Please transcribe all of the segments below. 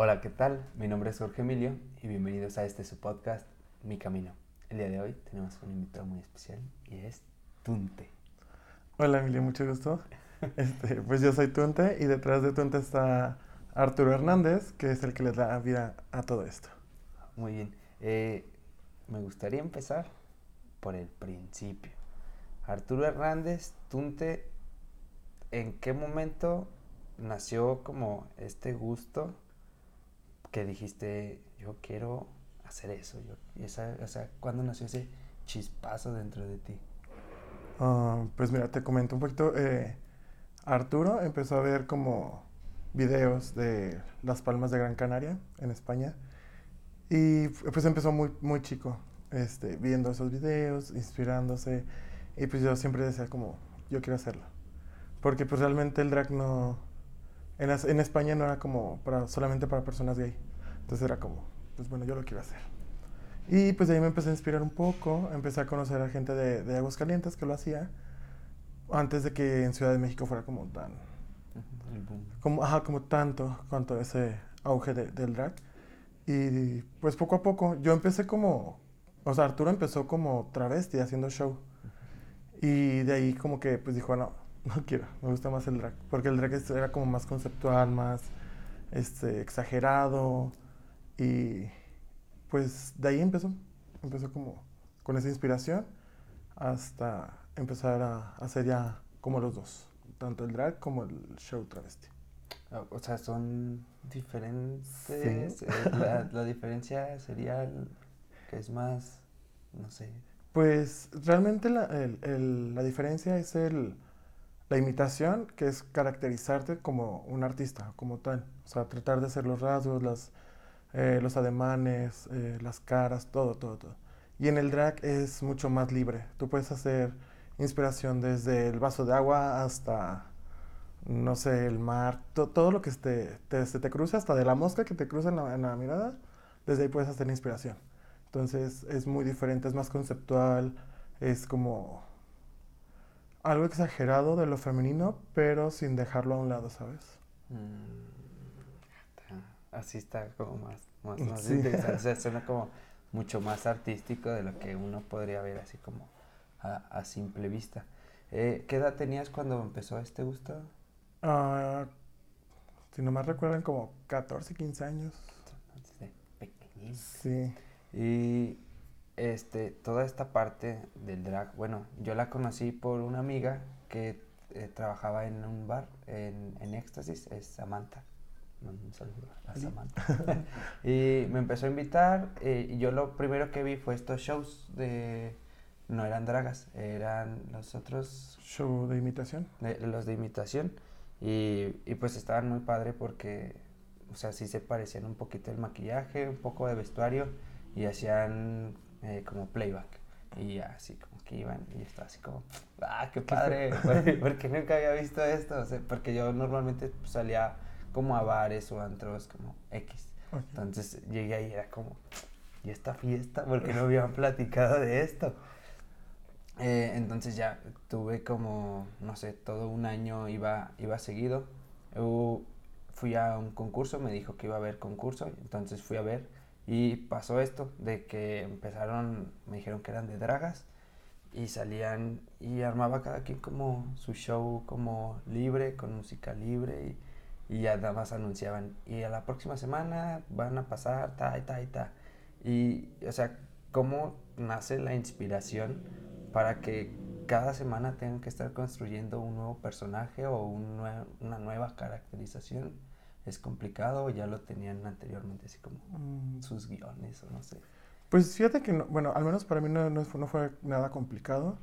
Hola, ¿qué tal? Mi nombre es Jorge Emilio y bienvenidos a este su podcast, Mi Camino. El día de hoy tenemos un invitado muy especial y es Tunte. Hola Emilio, mucho gusto. Este, pues yo soy Tunte y detrás de Tunte está Arturo Hernández, que es el que le da vida a todo esto. Muy bien. Eh, me gustaría empezar por el principio. Arturo Hernández, Tunte, ¿en qué momento nació como este gusto que dijiste, yo quiero hacer eso? Yo, esa, o sea, ¿cuándo nació ese chispazo dentro de ti? Ah, pues mira, te comento un poquito. Eh, Arturo empezó a ver como videos de Las Palmas de Gran Canaria en España y pues empezó muy, muy chico, este, viendo esos videos, inspirándose y pues yo siempre decía como, yo quiero hacerlo. Porque pues realmente el drag no, en, en, España no era como para, solamente para personas gay. Entonces era como, pues bueno, yo lo quiero hacer. Y pues de ahí me empecé a inspirar un poco, empecé a conocer a gente de, de Aguascalientes que lo hacía, antes de que en Ciudad de México fuera como tan... Como, ajá, como tanto, cuanto ese auge de, del drag. Y pues poco a poco, yo empecé como, o sea, Arturo empezó como travesti haciendo show. Y de ahí como que pues dijo, no, no quiero, me gusta más el drag, porque el drag era como más conceptual, más este, exagerado y pues de ahí empezó, empezó como con esa inspiración hasta empezar a hacer ya como los dos, tanto el drag como el show travesti. Ah, o sea, son diferentes. Eh, la, la, diferencia sería que es más, no sé. Pues realmente la, el, el, la diferencia es el, la imitación, que es caracterizarte como un artista, como tal. O sea, tratar de hacer los rasgos, las, eh, los ademanes, eh, las caras, todo, todo, todo. Y en el drag es mucho más libre. Tú puedes hacer inspiración desde el vaso de agua hasta, no sé, el mar, todo lo que te, te, se te cruza, hasta de la mosca que te cruza en la, en la mirada, desde ahí puedes hacer inspiración. Entonces es muy diferente, es más conceptual, es como algo exagerado de lo femenino, pero sin dejarlo a un lado, ¿sabes? Mm, así está como más, más, más sí. o sea, suena como mucho más artístico de lo que uno podría ver así como a, a simple vista. Eh, ¿Qué edad tenías cuando empezó este gusto? Uh, si no me recuerdan, como 14, 15 años. Desde pequeñín. Sí. Y este, toda esta parte del drag, bueno, yo la conocí por una amiga que eh, trabajaba en un bar en, en Éxtasis, es Samantha. Un saludo a Samantha. y me empezó a invitar eh, y yo lo primero que vi fue estos shows de... No eran dragas, eran los otros... ¿Show de imitación? De, los de imitación. Y, y pues estaban muy padre porque, o sea, sí se parecían un poquito el maquillaje, un poco de vestuario y hacían eh, como playback. Y así como que iban y estaba así como, ah, qué padre, porque nunca había visto esto, o sea, porque yo normalmente pues, salía como a bares o antros como X. Okay. Entonces llegué ahí y era como, ¿y esta fiesta? Porque no habían platicado de esto. Eh, entonces ya tuve como, no sé, todo un año iba, iba seguido. Uh, fui a un concurso, me dijo que iba a haber concurso, entonces fui a ver y pasó esto, de que empezaron, me dijeron que eran de dragas y salían y armaba cada quien como su show como libre, con música libre y, y ya nada más anunciaban. Y a la próxima semana van a pasar ta y ta y ta. Y, o sea, ¿cómo nace la inspiración para que cada semana tengan que estar construyendo un nuevo personaje o un nue una nueva caracterización? es complicado o ya lo tenían anteriormente así como mm. sus guiones o no sé? Pues fíjate que, no, bueno, al menos para mí no, no, fue, no, fue nada complicado.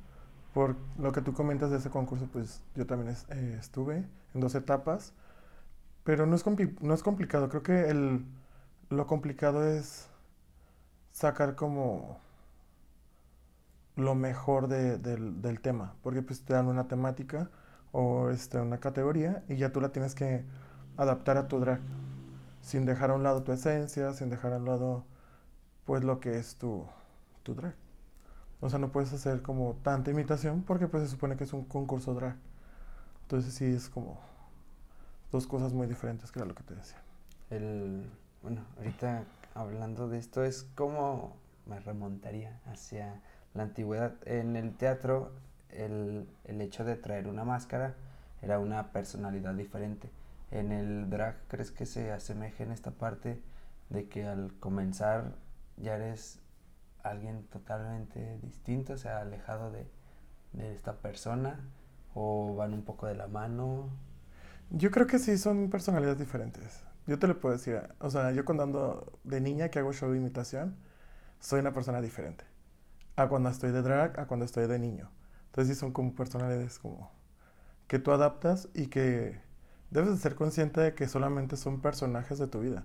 Por lo que tú comentas de ese concurso, pues yo también es, eh, estuve en dos etapas. Pero no es, no es complicado. Creo que el, lo complicado es sacar como lo mejor de, del, tema. Porque pues te dan una temática o este, una categoría y ya tú la tienes que adaptar a tu drag, sin dejar a un lado tu esencia, sin dejar a un lado pues lo que es tu, tu drag. O sea, no puedes hacer como tanta imitación porque pues se supone que es un concurso drag. Entonces sí es como dos cosas muy diferentes que era lo que te decía. El, bueno, ahorita hablando de esto, es como me remontaría hacia la antigüedad. En el teatro, el, el hecho de traer una máscara era una personalidad diferente. En el drag, ¿crees que se asemeje en esta parte de que al comenzar ya eres alguien totalmente distinto, o sea, alejado de, de esta persona? ¿O van un poco de la mano? Yo creo que sí son personalidades diferentes. Yo te lo puedo decir. O sea, yo cuando ando de niña que hago show de imitación, soy una persona diferente. A cuando estoy de drag, a cuando estoy de niño. Entonces sí son como personalidades como que tú adaptas y que debes de ser consciente de que solamente son personajes de tu vida.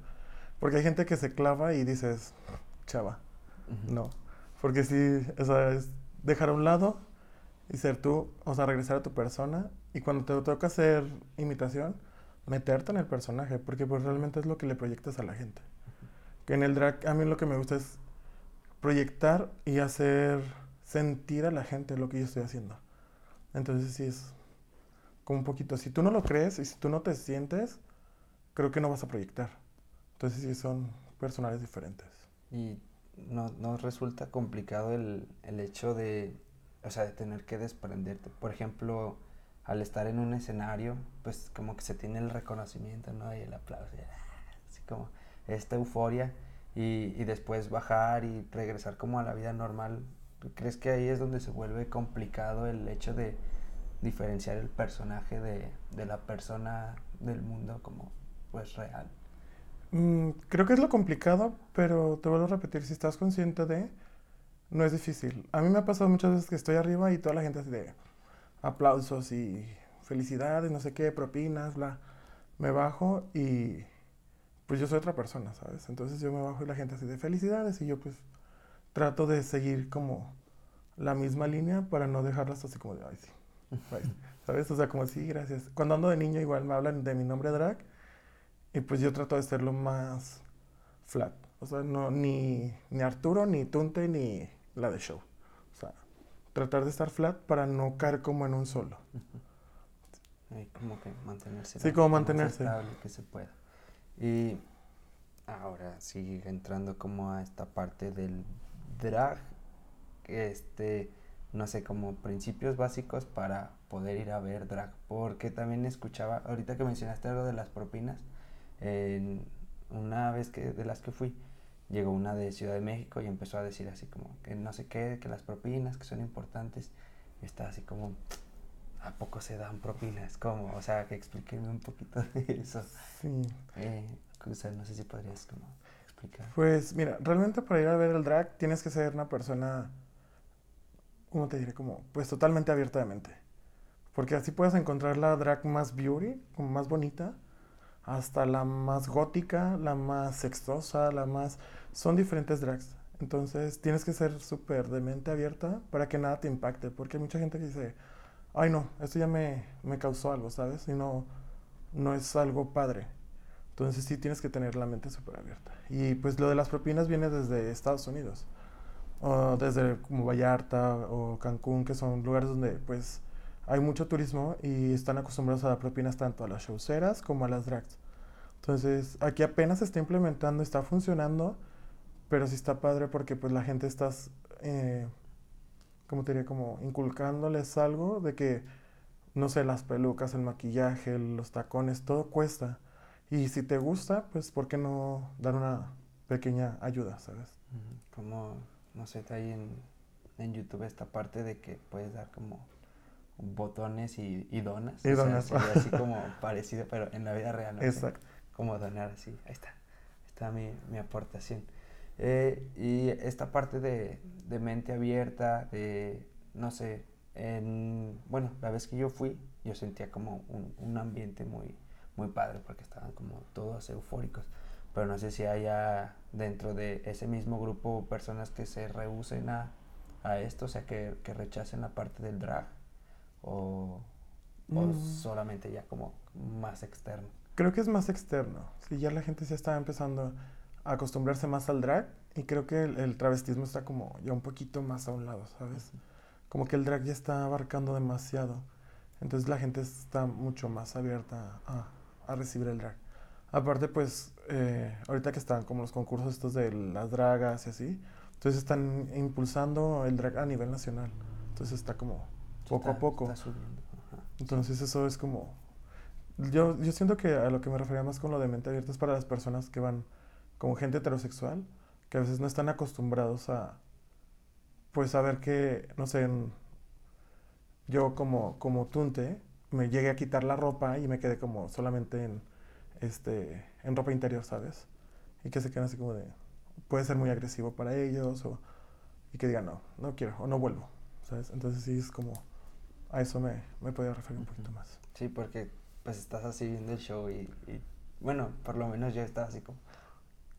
Porque hay gente que se clava y dices, chava, no. Porque sí, o sea, es dejar a un lado y ser tú, o sea, regresar a tu persona. Y cuando te toca hacer imitación, meterte en el personaje, porque pues realmente es lo que le proyectas a la gente. Que en el drag a mí lo que me gusta es proyectar y hacer sentir a la gente lo que yo estoy haciendo. Entonces sí es como un poquito, si tú no lo crees y si tú no te sientes, creo que no vas a proyectar. Entonces sí son personales diferentes. Y no, no resulta complicado el, el hecho de, o sea, de tener que desprenderte. Por ejemplo, al estar en un escenario, pues como que se tiene el reconocimiento, ¿no? Y el aplauso, así como esta euforia y, y, después bajar y regresar como a la vida normal. ¿Crees que ahí es donde se vuelve complicado el hecho de diferenciar el personaje de, de la persona del mundo como pues real? Mm, creo que es lo complicado, pero te vuelvo a repetir, si estás consciente de, no es difícil. A mí me ha pasado muchas veces que estoy arriba y toda la gente así de aplausos y felicidades, no sé qué, propinas, bla. Me bajo y pues yo soy otra persona, ¿sabes? Entonces yo me bajo y la gente así de felicidades y yo pues trato de seguir como la misma línea para no dejarlas así como de, ay, sí, ¿sabes? O sea, como sí, gracias. Cuando ando de niño igual me hablan de mi nombre drag y pues yo trato de ser lo más flat. O sea, no, ni, ni Arturo, ni Tunte, ni la de show. O sea, tratar de estar flat para no caer como en un solo. Como que mantenerse. Sí, como mantenerse. Estable que se pueda. Y ahora sigue entrando como a esta parte del drag, este, no sé, como principios básicos para poder ir a ver drag. Porque también escuchaba, ahorita que mencionaste algo de las propinas, en una vez que de las que fui, llegó una de Ciudad de México y empezó a decir así como que no sé qué, que las propinas, que son importantes. Y estaba así como, ¿a poco se dan propinas? ¿Cómo? O sea, que explíqueme un poquito de eso. Sí. Eh, o sea, no sé si podrías como explicar. Pues mira, realmente para ir a ver el drag tienes que ser una persona, ¿cómo te diré? Como, pues totalmente abierta de mente. Porque así puedes encontrar la drag más beauty, como más bonita, hasta la más gótica, la más sexosa, la más... Son diferentes drags. Entonces tienes que ser súper de mente abierta para que nada te impacte. Porque hay mucha gente que dice, ay no, esto ya me, me causó algo, ¿sabes? Y no, no es algo padre. Entonces sí tienes que tener la mente súper abierta. Y pues lo de las propinas viene desde Estados Unidos. O desde como Vallarta o Cancún, que son lugares donde pues hay mucho turismo y están acostumbrados a dar propinas tanto a las showceras como a las drags. Entonces, aquí apenas se está implementando, está funcionando, pero sí está padre porque pues la gente está, eh, ¿cómo te diría? Como inculcándoles algo de que, no sé, las pelucas, el maquillaje, los tacones, todo cuesta. Y si te gusta, pues, ¿por qué no dar una pequeña ayuda, sabes? Como, no sé, está ahí en, en YouTube esta parte de que puedes dar como botones y, y donas. Y o sea, donas. sería así como parecido, pero en la vida real. ¿no? Exacto. Como donar así. Ahí está. Está mi, mi aportación. Eh, y esta parte de, de mente abierta, de, no sé, en, bueno, la vez que yo fui, yo sentía como un, un ambiente muy, muy padre porque estaban como todos eufóricos. Pero no sé si haya dentro de ese mismo grupo personas que se rehúsen a, a esto, o sea, que, que rechacen la parte del drag o, o Mm. solamente ya como más externo. Creo que es más externo. Sí, ya la gente se está empezando a acostumbrarse más al drag y creo que el, el travestismo está como ya un poquito más a un lado, ¿sabes? Como que el drag ya está abarcando demasiado. Entonces la gente está mucho más abierta a, a recibir el drag. Aparte, pues, eh, ahorita que están como los concursos estos de las dragas y así, entonces están impulsando el drag a nivel nacional. Entonces está como poco a poco. Está. Entonces eso es como... Yo, yo siento que a lo que me refería más con lo de mente abierta es para las personas que van como gente heterosexual, que a veces no están acostumbrados a, pues, a ver que, no sé, yo como, como tunte, me llegué a quitar la ropa y me quedé como solamente en, este, en ropa interior, ¿sabes? Y que se quedan así como de, puede ser muy agresivo para ellos o, y que digan, no, no quiero o no vuelvo, ¿sabes? Entonces sí es como, a eso me, me podía referir un poquito más. Sí, porque pues estás así viendo el show y, y, bueno, por lo menos yo estaba así como,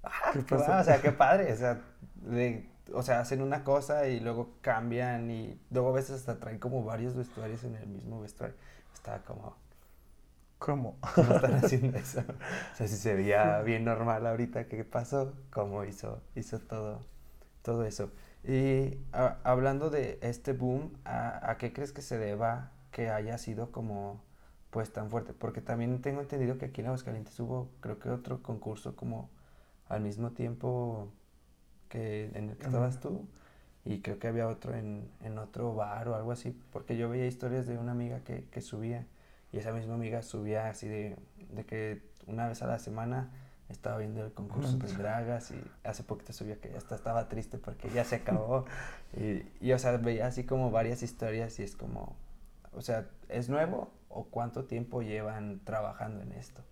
ah, ¿Qué qué va, o sea, qué padre, o sea, de- o sea, hacen una cosa y luego cambian y luego a veces hasta traen como varios vestuarios en el mismo vestuario. Estaba como, ¿Cómo? ¿cómo están haciendo eso? O sea, si se veía bien normal ahorita, ¿qué pasó? ¿Cómo hizo, hizo todo, todo eso? Y a- hablando de este boom, ¿a, a qué crees que se deba que haya sido como pues tan fuerte? Porque también tengo entendido que aquí en Aguascalientes hubo creo que otro concurso como al mismo tiempo que en el que estabas tú y creo que había otro en, en otro bar o algo así, porque yo veía historias de una amiga que, que subía y esa misma amiga subía así de, de que una vez a la semana estaba viendo el concurso de dragas y hace poquito subía que ya hasta estaba triste porque ya se acabó y, y o sea veía así como varias historias y es como, o sea, ¿es nuevo o cuánto tiempo llevan trabajando en esto?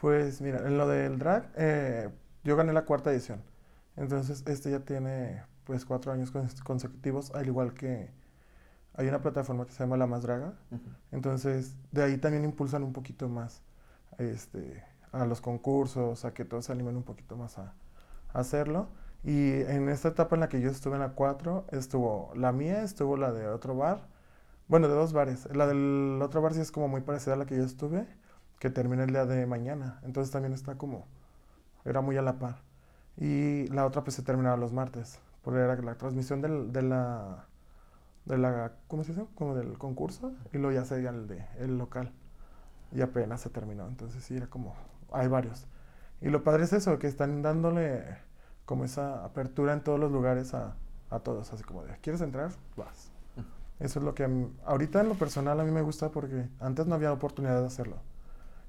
Pues mira, en lo del drag, eh, yo gané la cuarta edición. Entonces, este ya tiene pues cuatro años cons- consecutivos, al igual que hay una plataforma que se llama La Más Draga. Entonces, de ahí también impulsan un poquito más este, a los concursos, a que todos se animen un poquito más a, a hacerlo. Y en esta etapa en la que yo estuve en la 4, estuvo la mía, estuvo la de otro bar, bueno, de dos bares. La del otro bar sí es como muy parecida a la que yo estuve, que termina el día de mañana. Entonces también está como, era muy a la par. Y la otra pues se terminaba los martes, porque era la transmisión del, de la de la, ¿cómo se dice? Como del concurso y luego ya sería el de el local y apenas se terminó, entonces sí era como, hay varios. Y lo padre es eso, que están dándole como esa apertura en todos los lugares a, a todos, así como de, ¿quieres entrar? Vas. Eso es lo que mí- ahorita en lo personal a mí me gusta porque antes no había oportunidad de hacerlo.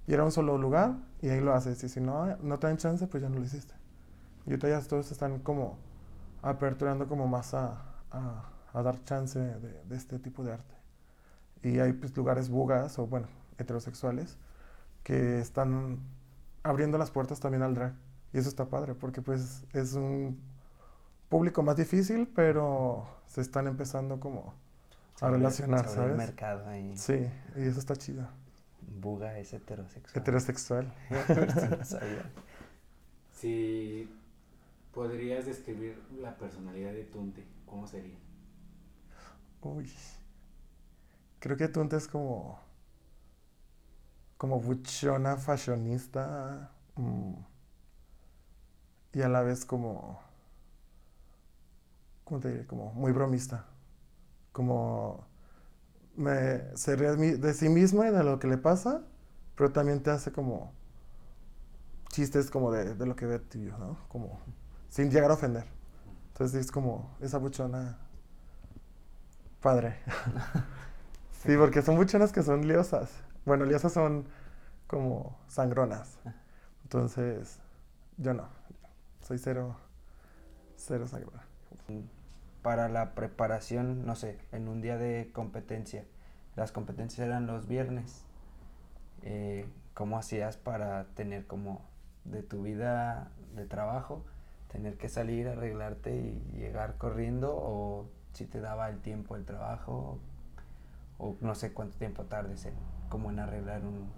Y era un solo lugar y ahí lo haces. Y si no, no te dan chance, pues ya no lo hiciste. Y ahorita ya todos están como aperturando como más a, a- a dar chance de, de este tipo de arte. Y hay pues, lugares bugas o bueno, heterosexuales que están abriendo las puertas también al drag. Y eso está padre porque pues es un público más difícil, pero se están empezando como a abre- relacionar, se abre el ¿sabes? mercado ahí. Sí, y eso está chido. Buga es heterosexual. Heterosexual. No sabía. Si podrías describir la personalidad de Tunte, ¿cómo sería? Uy. Creo que Tunte es como. Como buchona, fashionista. mm, y a la vez como. ¿Cómo te diré? Como muy bromista. Como. Me, se ríe de sí misma y de lo que le pasa, pero también te hace como. chistes como de, de lo que ve tuyo, ¿no? Como. sin llegar a ofender. Entonces es como esa buchona padre. sí, porque son buchonas que son liosas. Bueno, liosas son como sangronas. Entonces, yo no. Soy cero, cero sangrona. Para la preparación, no sé, en un día de competencia, las competencias eran los viernes. eh, ¿Cómo hacías para tener como de tu vida de trabajo, tener que salir, arreglarte y llegar corriendo o si te daba el tiempo el trabajo o no sé cuánto tiempo tardes en como en arreglar un,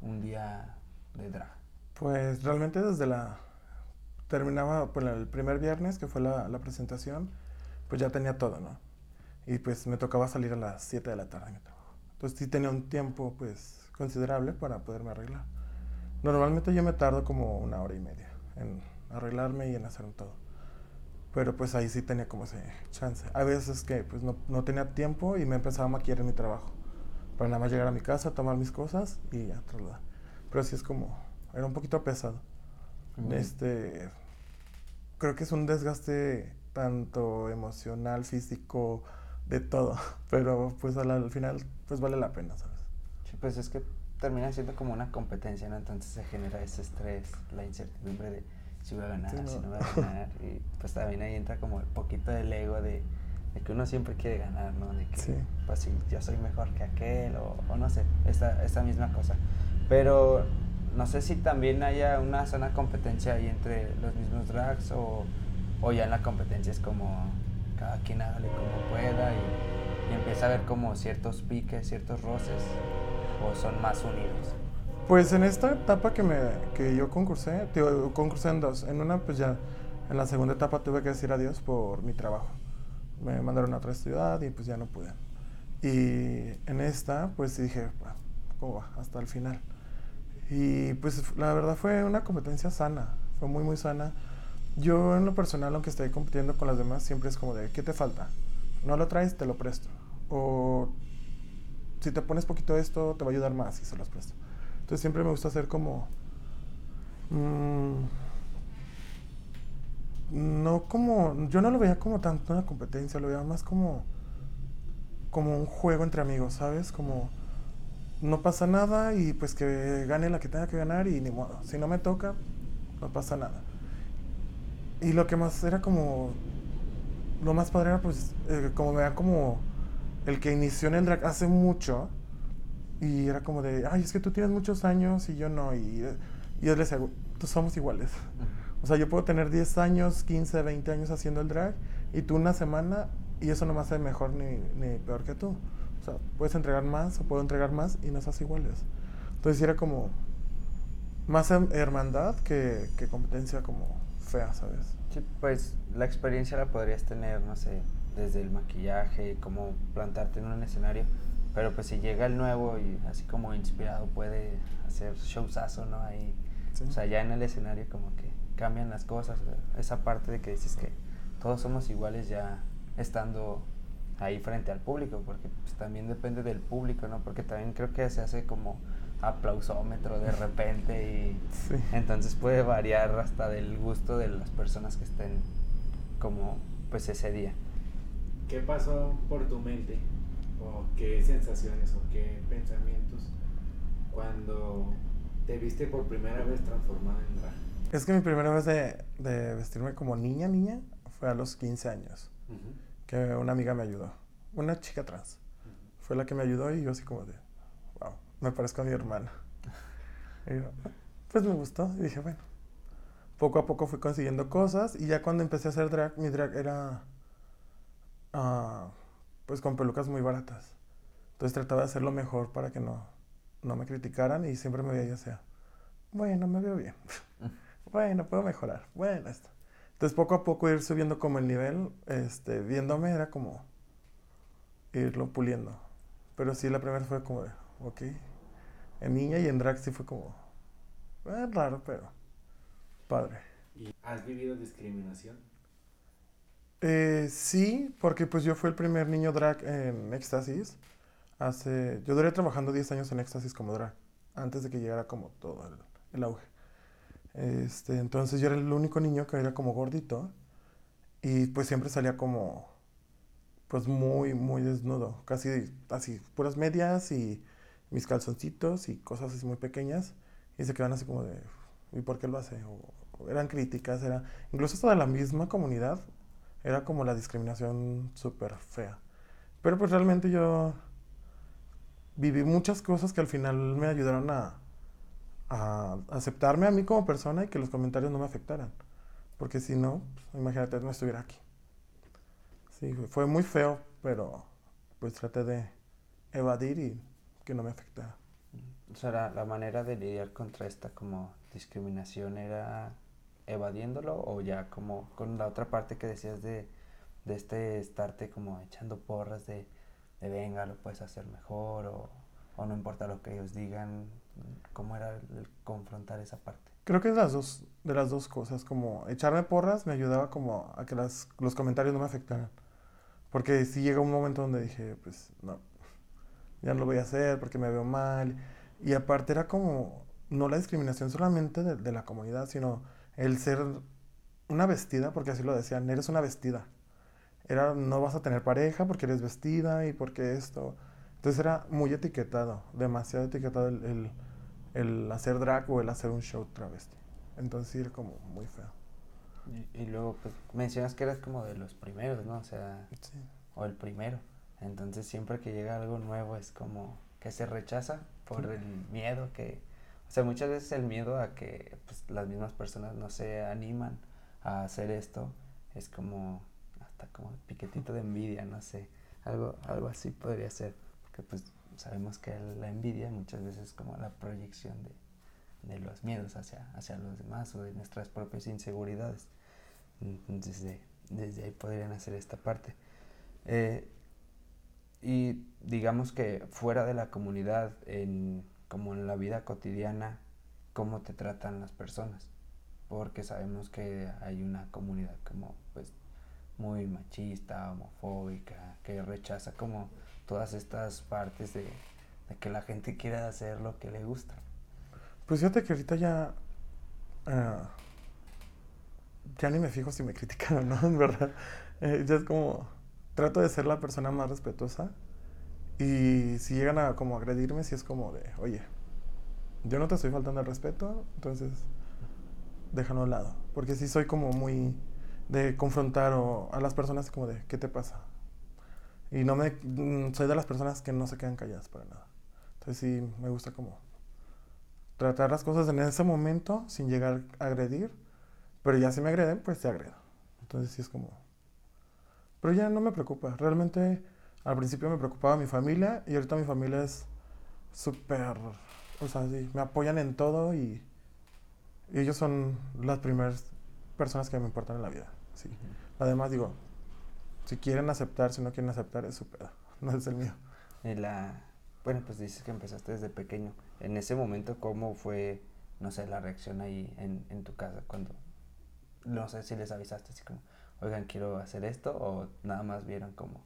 un día de drag? Pues realmente desde la... Terminaba pues, el primer viernes, que fue la, la presentación, pues ya tenía todo, ¿no? Y pues me tocaba salir a las 7 de la tarde de mi trabajo. Entonces sí tenía un tiempo pues considerable para poderme arreglar. Normalmente yo me tardo como una hora y media en arreglarme y en hacer todo. Pero pues ahí sí tenía como ese chance. A veces que pues no, no tenía tiempo y me empezaba a maquillar en mi trabajo. Para nada más llegar a mi casa, tomar mis cosas y ya trasladar. Pero así es como era un poquito pesado. Este, creo que es un desgaste tanto emocional, físico, de todo, pero pues al, final pues vale la pena, ¿sabes? Sí, pues es que termina siendo como una competencia, ¿no? Entonces se genera ese estrés, la incertidumbre de si voy a ganar, si no voy a ganar, y pues también ahí entra como el poquito del ego de, que uno siempre quiere ganar, ¿no? De que, pues si yo soy mejor que aquel, o, o no sé, esta, esta misma cosa. Pero no sé si también haya una sana competencia ahí entre los mismos drags o, o ya en la competencia es como cada quien hágale como pueda y, y, empieza a ver como ciertos piques, ciertos roces o son más unidos. Pues en esta etapa que, me, que yo concursé, tío, concursé en dos. En una pues ya, en la segunda etapa tuve que decir adiós por mi trabajo. Me mandaron a otra ciudad y pues ya no pude. Y en esta pues dije, ¿cómo va? Hasta el final. Y pues la verdad fue una competencia sana, fue muy muy sana. Yo en lo personal, aunque esté compitiendo con las demás, siempre es como de, ¿qué te falta? No lo traes, te lo presto. O si te pones poquito esto, te va a ayudar más y se los presto. Entonces siempre me gusta hacer como... Mmm, no como... Yo no lo veía como tanto una competencia, lo veía más como... Como un juego entre amigos, ¿sabes? Como no pasa nada y pues que gane la que tenga que ganar y ni modo. Si no me toca, no pasa nada. Y lo que más era como, lo más padre era pues, eh, como vean como el que inició en el drag hace mucho y era como de, ay, es que tú tienes muchos años y yo no. Y, y yo les decía, tú somos iguales. O sea, yo puedo tener 10 años, 15, 20 años haciendo el drag y tú una semana y eso no me hace mejor ni, ni peor que tú. O sea, puedes entregar más o puedo entregar más y nos hace iguales. Entonces era como más hermandad que, que competencia como fea, ¿sabes? Sí, pues la experiencia la podrías tener, no sé, desde el maquillaje, cómo plantarte en un escenario. Pero pues si llega el nuevo y así como inspirado puede hacer showsazo, ¿no? Ahí, O sea, ya en el escenario como que cambian las cosas. Esa parte de que dices que todos somos iguales ya estando ahí frente al público, porque pues, también depende del público, ¿no? Porque también creo que se hace como aplausómetro de repente y entonces puede variar hasta del gusto de las personas que estén como pues ese día. ¿Qué pasó por tu mente? ¿O qué sensaciones o qué pensamientos cuando te viste por primera vez transformada en drag? Es que mi primera vez de, de vestirme como niña, niña, fue a los 15 años que una amiga me ayudó. Una chica trans. Fue la que me ayudó y yo así como de, wow, me parezco a mi hermana. Y yo, pues me gustó y dije, bueno. Poco a poco fui consiguiendo cosas y ya cuando empecé a hacer drag, mi drag era uh, pues con pelucas muy baratas. Entonces trataba de hacerlo mejor para que no, no me criticaran y siempre me veía sea, bueno, me veo bien. bueno, puedo mejorar. Bueno, esto. Entonces poco a poco ir subiendo como el nivel, este, viéndome era como irlo puliendo. Pero sí, la primera fue como ok. En niña y en drag sí fue como, eh, raro, pero padre. ¿Y has vivido discriminación? Eh, sí, porque pues yo fui el primer niño drag en Éxtasis. Hace, yo duré trabajando 10 años en Éxtasis como drag, antes de que llegara como todo el auge. Este, entonces yo era el único niño que era como gordito y pues siempre salía como pues muy, muy desnudo, casi así, puras medias y mis calzoncitos y cosas así muy pequeñas y se quedan así como de, ¿y por qué lo hace? Eran críticas, era, incluso hasta de la misma comunidad, era como la discriminación súper fea. Pero pues realmente yo viví muchas cosas que al final me ayudaron a, a aceptarme a mí como persona y que los comentarios no me afectaran. Porque si no, pues, imagínate, no estuviera aquí. Sí, fue muy feo, pero pues traté de evadir y que no me afectara. O sea, la, manera de lidiar contra esta como discriminación era evadiéndolo o ya como con la otra parte que decías de, de este estarte como echando porras de, de venga, lo puedes hacer mejor o, o no importa lo que ellos digan, ¿Cómo era el confrontar esa parte? Creo que es las dos, de las dos cosas, como echarme porras me ayudaba como a que las, los comentarios no me afectaran. Porque si llega un momento donde dije, pues no, ya no lo voy a hacer porque me veo mal. Y aparte era como, no la discriminación solamente de, de la comunidad, sino el ser una vestida, porque así lo decían, eres una vestida. Era, no vas a tener pareja porque eres vestida y porque esto. Entonces era muy etiquetado, demasiado etiquetado el, el, el hacer drag o el hacer un show travesti. Entonces era como muy feo. Y, y luego, pues, mencionas que eras como de los primeros, ¿no? O sea, Sí. o el primero. Entonces siempre que llega algo nuevo es como que se rechaza por el miedo que... O sea, muchas veces el miedo a que pues, las mismas personas no se animan a hacer esto es como hasta como piquetito de envidia, no sé. Algo, algo así podría ser. Porque pues sabemos que la envidia muchas veces es como la proyección de, de los miedos hacia, hacia los demás o de nuestras propias inseguridades. Desde, desde ahí podrían hacer esta parte. Eh, y digamos que fuera de la comunidad, en, como en la vida cotidiana, ¿cómo te tratan las personas? Porque sabemos que hay una comunidad como pues muy machista, homofóbica, que rechaza como todas estas partes de, de que la gente quiera hacer lo que le gusta. Pues fíjate que ahorita ya. ah, ya ni me fijo si me critican o no, en verdad. Eh, ya es como. Trato de ser la persona más respetuosa. Y si llegan a como agredirme, si es como de, oye, yo no te estoy faltando el respeto, entonces déjalo a un lado. Porque sí soy como muy de confrontar o a las personas como de, ¿qué te pasa? Y no me. mm, Soy de las personas que no se quedan calladas para nada. Entonces sí me gusta como tratar las cosas en ese momento sin llegar a agredir. Pero ya si me agreden, pues te agredo. Entonces sí es como... Pero ya no me preocupa. Realmente al principio me preocupaba mi familia y ahorita mi familia es súper... O sea, sí, me apoyan en todo y, y ellos son las primeras personas que me importan en la vida. Sí. Además digo, si quieren aceptar, si no quieren aceptar, es su pedo. No es el mío. Y la, bueno, pues dices que empezaste desde pequeño. En ese momento, ¿cómo fue, no sé, la reacción ahí en, en tu casa cuando, no sé si les avisaste así como, oigan, quiero hacer esto o nada más vieron como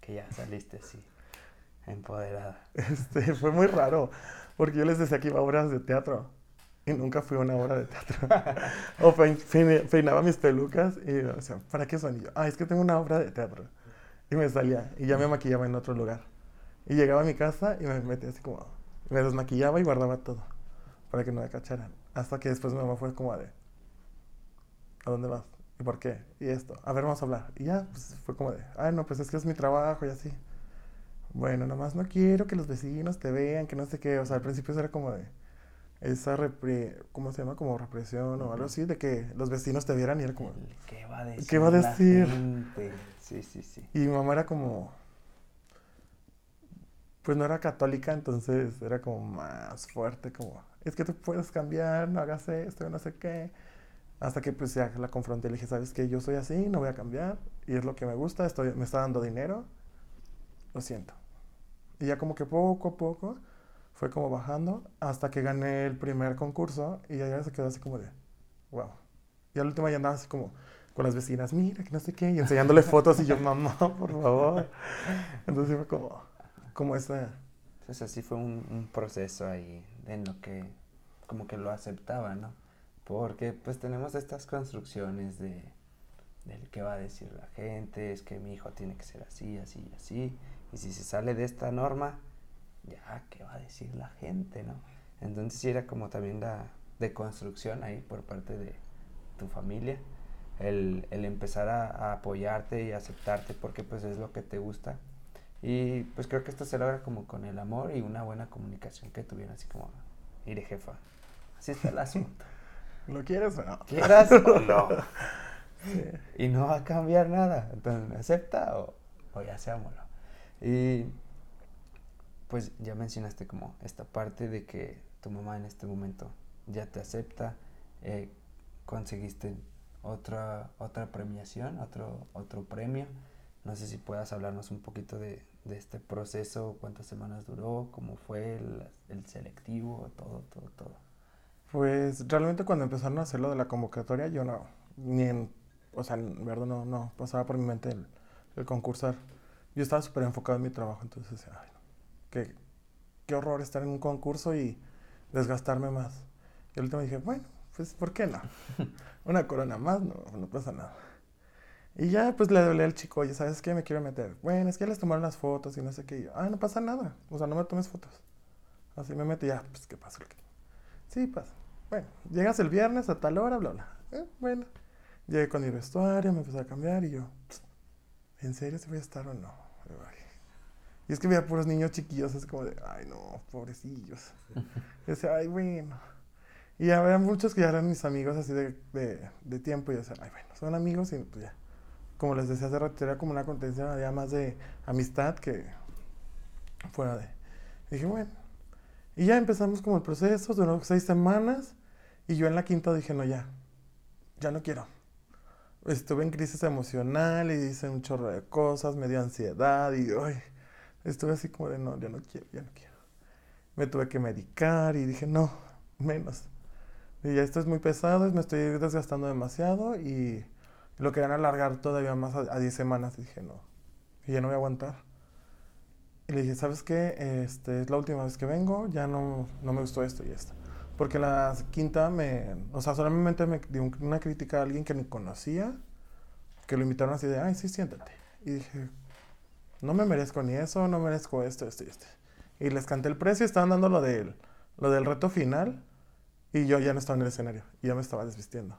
que ya saliste así, empoderada? Este, fue muy raro, porque yo les decía que iba a obras de teatro y nunca fui a una obra de teatro. o pein- peine- peinaba mis pelucas y o sea, ¿para qué son? Yo, ah, es que tengo una obra de teatro. Y me salía y ya me maquillaba en otro lugar. Y llegaba a mi casa y me metía así como, me desmaquillaba y guardaba todo para que no me cacharan. Hasta que después mi mamá fue como de, ¿a dónde vas? ¿Y por qué? Y esto, a ver, vamos a hablar. Y ya, pues fue como de, ay, no, pues es que es mi trabajo y así. Bueno, nomás no quiero que los vecinos te vean, que no sé qué. O sea, al principio era como de esa repre... ¿Cómo se llama? Como represión o algo así, de que los vecinos te vieran y era como... ¿Qué va a decir? ¿Qué va a decir? Sí, sí, sí. Y mi mamá era como... Pues no era católica, entonces era como más fuerte, como... Es que tú puedes cambiar, no hagas esto, no sé qué. Hasta que pues ya la confronté, le dije, ¿sabes qué? Yo soy así, no voy a cambiar. Y es lo que me gusta, estoy, me está dando dinero. Lo siento. Y ya como que poco a poco fue como bajando hasta que gané el primer concurso y ya se quedó así como de, wow. Y al último ya andaba así como con las vecinas, mira, que no sé qué, y enseñándole fotos y yo, mamá, por favor. Entonces fue como, como esa, Entonces así fue un, un proceso ahí en lo que como que lo aceptaba, ¿no? Porque pues tenemos estas construcciones de del qué va a decir la gente, es que mi hijo tiene que ser así, así y así, y si se sale de esta norma, ya, ¿qué va a decir la gente, no? Entonces sí era como también la deconstrucción ahí por parte de tu familia, el, el empezar a, a apoyarte y aceptarte porque pues es lo que te gusta. Y pues creo que esto se logra como con el amor y una buena comunicación que tuvieran, así como, mire jefa, así está el asunto. ¿lo quieres o no? ¿Quieras o no? Sí. Y no va a cambiar nada. Entonces, ¿me acepta o, o ya seámoslo? Y pues ya mencionaste como esta parte de que tu mamá en este momento ya te acepta, eh, conseguiste otra, otra premiación, otro, otro premio. No sé si puedas hablarnos un poquito de, este proceso, cuántas semanas duró, cómo fue el, el selectivo, todo, todo, todo. Pues realmente cuando empezaron a hacer lo de la convocatoria, yo no, ni en, o sea, en verdad no, no pasaba por mi mente el, el concursar. Yo estaba súper enfocado en mi trabajo, entonces ay, no, qué, horror estar en un concurso y desgastarme más. Y el último dije, bueno, pues ¿por qué no? Una corona más, no, no pasa nada. Y ya pues le hablé al chico, oye, ¿sabes qué? Me quiero meter. Bueno, es que les tomaron las fotos y no sé qué. Y yo, ah, no pasa nada. O sea, no me tomes fotos. Así me meto y ya, pues ¿qué pasa? Sí, pasa. Bueno, llegas el viernes a tal hora, bla, bla. Eh, bueno, llegué con mi vestuario, me empecé a cambiar y yo, ¿en serio se voy a estar o no? Y es que veía puros niños chiquillos, así como de, ay no, pobrecillos. Y decía, ay, bueno. Y había muchos que ya eran mis amigos así de, de, de tiempo y decía, ay, bueno, son amigos y pues ya. Como les decía hace rato, era como una contención ya más de amistad que fuera de. Y dije, bueno. Y ya empezamos como el proceso, duró seis semanas. Y yo en la quinta dije, no, ya, ya no quiero. Estuve en crisis emocional y hice un chorro de cosas, me dio ansiedad y ay, estuve así como de, no, ya no quiero, ya no quiero. Me tuve que medicar y dije, no, menos. Y ya esto es muy pesado, me estoy desgastando demasiado y lo querían alargar todavía más a 10 semanas. Y dije, no, y ya no voy a aguantar. Y le dije, ¿sabes qué? Este, es la última vez que vengo, ya no, no me gustó esto y esto. Porque la quinta me, o sea, solamente me dio una crítica a alguien que me conocía, que lo invitaron así de, ay, sí, siéntate. Y dije, no me merezco ni eso, no merezco esto, esto y esto. Y les canté el precio, estaban dando lo del, lo del reto final, y yo ya no estaba en el escenario, y ya me estaba desvistiendo.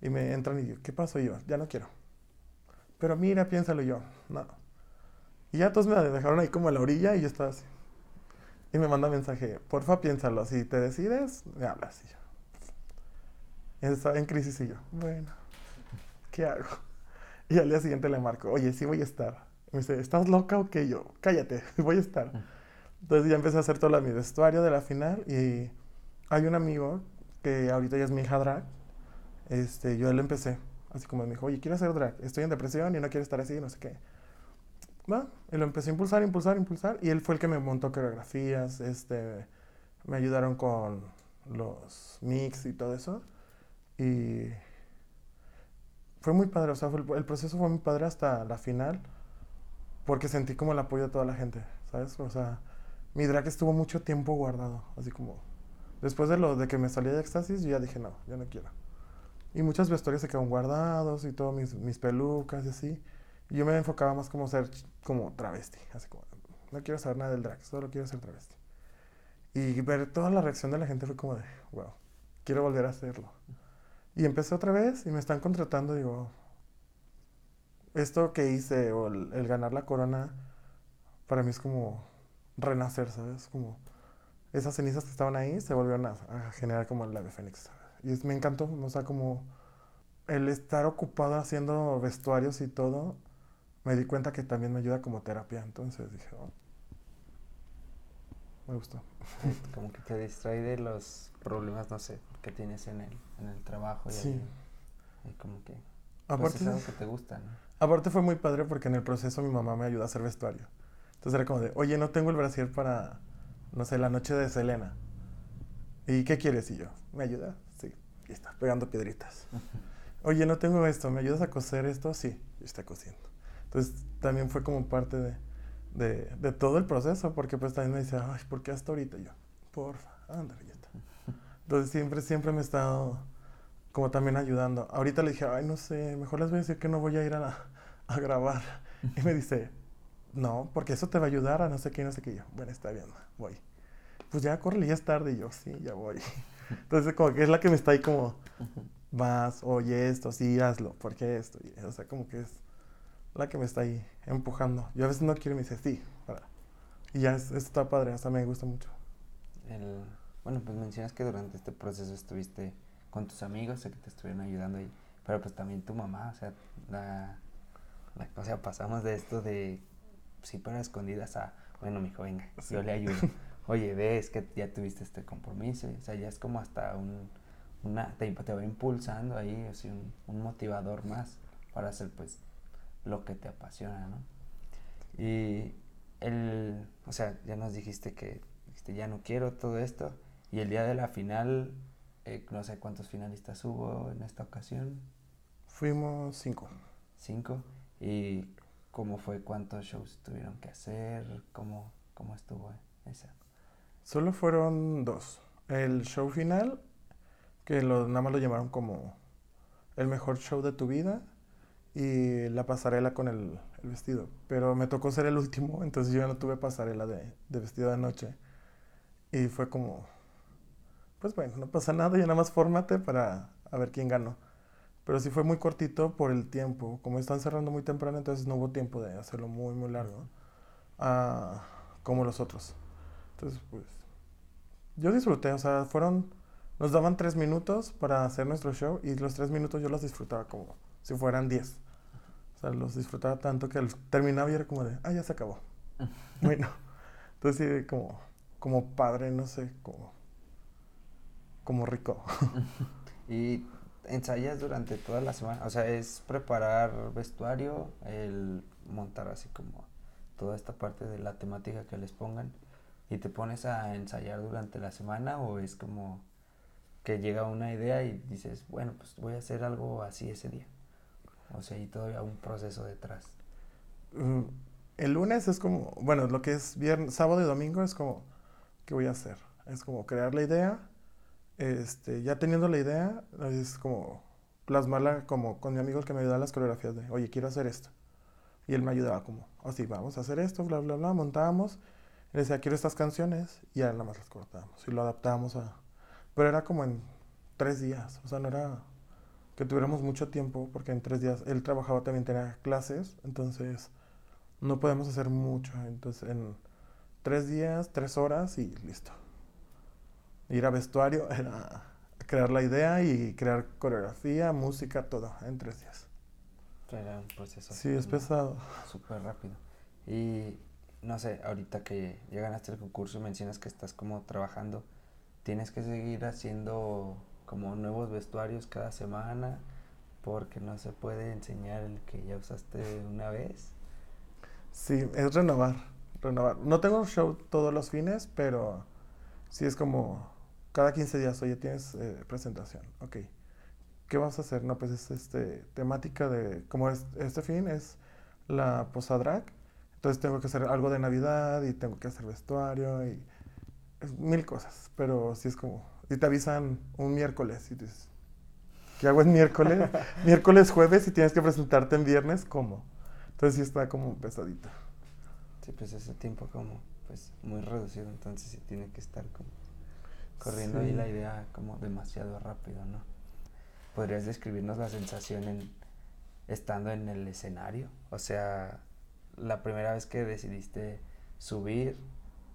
Y me entran y yo, ¿qué pasó yo? Ya no quiero. Pero mira, piénsalo yo, no. Y ya todos me dejaron ahí como a la orilla y yo estaba así. Y me manda mensaje, porfa, piénsalo, si te decides, me hablas. Y yo, estaba en crisis y yo, bueno, ¿qué hago? Y al día siguiente le marco, oye, sí voy a estar. Me dice, ¿estás loca o qué? yo, cállate, voy a estar. Entonces ya empecé a hacer todo mi vestuario de la final y hay un amigo que ahorita ya es mi hija drag. Este, yo él empecé, así como me dijo, oye, quiero hacer drag, estoy en depresión y no quiero estar así, no sé qué. Y lo empecé a impulsar, impulsar, impulsar. Y él fue el que me montó coreografías, este, me ayudaron con los mix y todo eso. Y fue muy padre, o sea, el, proceso fue muy padre hasta la final, porque sentí como el apoyo de toda la gente, ¿sabes? O sea, mi drag estuvo mucho tiempo guardado, así como, después de lo de que me salí de éxtasis, yo ya dije, no, ya no quiero. Y muchas vestuarios se quedaron guardados y todo, mis, mis pelucas y así. Y yo me enfocaba más como ser como travesti, así como, no quiero saber nada del drag, solo quiero ser travesti. Y ver toda la reacción de la gente fue como de, wow, quiero volver a hacerlo. Y empecé otra vez y me están contratando, digo, esto que hice o el, ganar la corona, para mí es como renacer, ¿sabes? Como esas cenizas que estaban ahí se volvieron a, generar como el ave fénix. Y me encantó, o sea, como el estar ocupado haciendo vestuarios y todo, me di cuenta que también me ayuda como terapia. Entonces dije, oh, me gustó. Como que te distrae de los problemas, no sé, que tienes en el, en el trabajo. Y sí. y como que... Pues, aparte, es algo que te gusta, ¿no? Aparte fue muy padre porque en el proceso mi mamá me ayudó a hacer vestuario. Entonces era como de, oye, no tengo el brasier para, no sé, la noche de Selena. ¿Y qué quieres? Y yo, ¿me ayuda? Sí. Y está, pegando piedritas. Oye, no tengo esto, ¿me ayudas a coser esto? Sí, y está cosiendo. Entonces también fue como parte de, de, de, todo el proceso, porque pues también me decía, ay, ¿por qué hasta ahorita? Y yo, porfa, ándale, ya está. Entonces siempre, siempre me he estado como también ayudando. Ahorita le dije, ay, no sé, mejor les voy a decir que no voy a ir a, a grabar. Y me dice, no, porque eso te va a ayudar a no sé qué, no sé qué. yo, bueno, está bien, voy. Pues ya, córrele, ya es tarde. Y yo, sí, ya voy. Entonces, como que es la que me está ahí como, vas, oye esto, sí, hazlo, porque esto. o sea, como que es la que me está ahí empujando. Yo a veces no quiero y me dice, sí, Y ya, es, está padre, hasta me gusta mucho. El, bueno, pues mencionas que durante este proceso estuviste con tus amigos, sé que te estuvieron ayudando ahí, pero pues también tu mamá, o sea, la, la o sea, pasamos de esto de sí para escondidas a, bueno, mijo, venga, yo le ayudo. Oye, ves que ya tuviste este compromiso, o sea, ya es como hasta un, una, te, te va impulsando ahí, o sea, un, un motivador más para hacer pues lo que te apasiona, ¿no? Y el, o sea, ya nos dijiste que ya no quiero todo esto. Y el día de la final, eh, no sé cuántos finalistas hubo en esta ocasión. Fuimos cinco. Cinco. ¿Y cómo fue? ¿Cuántos shows tuvieron que hacer? ¿Cómo, cómo estuvo esa? Solo fueron dos. el show final, que lo, nada más lo llamaron como el mejor show de tu vida y la pasarela con el, el vestido. Pero me tocó ser el último, entonces yo ya no tuve pasarela de, de vestido de noche. Y fue como, pues bueno, no pasa nada, ya nada más fórmate para a ver quién ganó. Pero sí fue muy cortito por el tiempo. Como están cerrando muy temprano, entonces no hubo tiempo de hacerlo muy, muy largo. ah, como los otros. Entonces, pues, yo disfruté. O sea, fueron, nos daban tres minutos para hacer nuestro show y los tres minutos yo los disfrutaba como si fueran diez. O sea, los disfrutaba tanto que al terminaba y era como de, ah, ya se acabó. bueno, entonces sí, como, como padre, no sé, como, como rico. Y ensayas durante toda la semana, o sea, es preparar vestuario, el montar así como toda esta parte de la temática que les pongan y te pones a ensayar durante la semana o es como que llega una idea y dices, bueno, pues voy a hacer algo así ese día. O sea, y todavía un proceso detrás. Mm, El lunes es como, bueno, lo que es viernes, sábado y domingo es como, ¿qué voy a hacer? Es como crear la idea, este, ya teniendo la idea, es como plasmarla como con mi amigo que me ayudaba las coreografías de, oye, quiero hacer esto. Y él me ayudaba como, así, vamos a hacer esto, bla, bla, bla, montábamos. Le decía, quiero estas canciones, y ya nada más las cortábamos y lo adaptábamos a... Pero era como en tres días, o sea, no era que tuviéramos mucho tiempo, porque en tres días él trabajaba también, tenía clases, entonces no podemos hacer mucho. Entonces, en tres días, tres horas y listo. Ir a vestuario era crear la idea y crear coreografía, música, todo en tres días. Era un proceso Sí, es como pesado. súper rápido. Y no sé, ahorita que ya ganaste el concurso mencionas que estás como trabajando, tienes que seguir haciendo como nuevos vestuarios cada semana porque no se puede enseñar el que ya usaste una vez. Sí, es renovar, renovar. No tengo show todos los fines, pero sí es como cada 15 días, oye, tienes eh, presentación, ok. ¿Qué vas a hacer? No, pues es este, temática de, como es, este fin es la posadrag, entonces tengo que hacer algo de Navidad y tengo que hacer vestuario y es mil cosas, pero sí es como, y te avisan un miércoles y dices, ¿qué hago en miércoles? miércoles, jueves y tienes que presentarte en viernes, ¿cómo? Entonces sí está como pesadito. Sí, pues ese tiempo como pues muy reducido, entonces sí tiene que estar como corriendo ahí Sí. la idea como demasiado rápido, ¿no? ¿Podrías describirnos la sensación en estando en el escenario? O sea, la primera vez que decidiste subir,